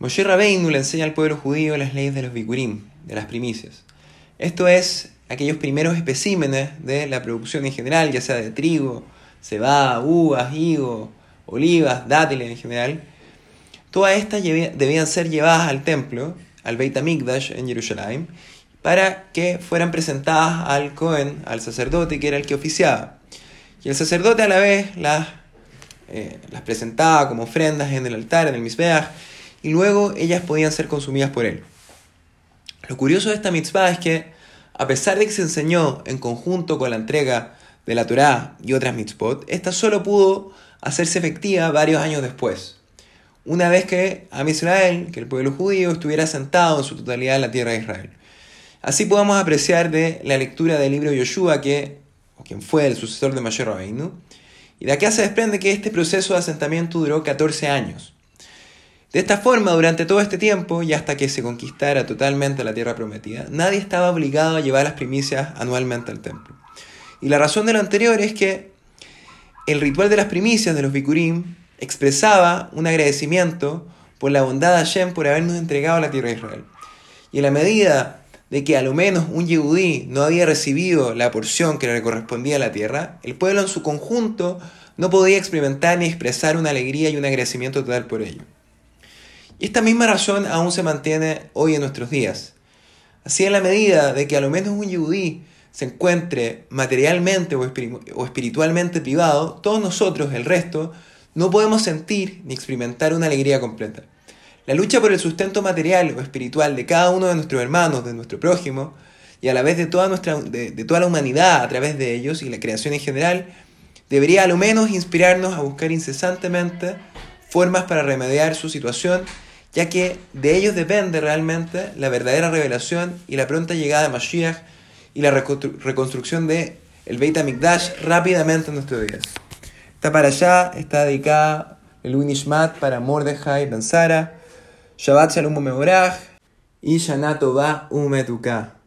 Moshe Rabbeinu le enseña al pueblo judío las leyes de los bikurim, de las primicias. Esto es aquellos primeros especímenes de la producción en general, ya sea de trigo, cebada, uvas, higo, olivas, dátiles en general. Todas estas debían ser llevadas al templo, al Beit HaMikdash en Jerusalén, para que fueran presentadas al Cohen, al sacerdote, que era el que oficiaba. Y el sacerdote a la vez las, eh, las presentaba como ofrendas en el altar, en el Mizbeach, y luego ellas podían ser consumidas por él. Lo curioso de esta mitzvah es que, a pesar de que se enseñó en conjunto con la entrega de la Torá y otras mitzvot, esta solo pudo hacerse efectiva varios años después, una vez que Am Israel, que el pueblo judío, estuviera sentado en su totalidad en la tierra de Israel. Así podemos apreciar de la lectura del libro Yoshua, que, o quien fue el sucesor de Mayor Rabbeinu, y de acá se desprende que este proceso de asentamiento duró 14 años. De esta forma, durante todo este tiempo y hasta que se conquistara totalmente la tierra prometida, nadie estaba obligado a llevar las primicias anualmente al templo. Y la razón de lo anterior es que el ritual de las primicias de los Bikurim expresaba un agradecimiento por la bondad de Hashem por habernos entregado la tierra de Israel. Y en la medida de que a lo menos un yehudí no había recibido la porción que le correspondía a la tierra, el pueblo en su conjunto no podía experimentar ni expresar una alegría y un agradecimiento total por ello. Y esta misma razón aún se mantiene hoy en nuestros días. Así en la medida de que a lo menos un yudí se encuentre materialmente o espiritualmente privado, todos nosotros, el resto, no podemos sentir ni experimentar una alegría completa. La lucha por el sustento material o espiritual de cada uno de nuestros hermanos, de nuestro prójimo, y a la vez de toda, nuestra, de, de toda la humanidad a través de ellos y la creación en general, debería a lo menos inspirarnos a buscar incesantemente formas para remediar su situación ya que de ellos depende realmente la verdadera revelación y la pronta llegada de Mashiach y la reconstrucción de el Beit HaMikdash rápidamente en nuestros días. Esta para allá está dedicada el Winishmat para Mordechai Ben Sara, Shabbat Shalom Meorach y Shana Tovah Umetuka.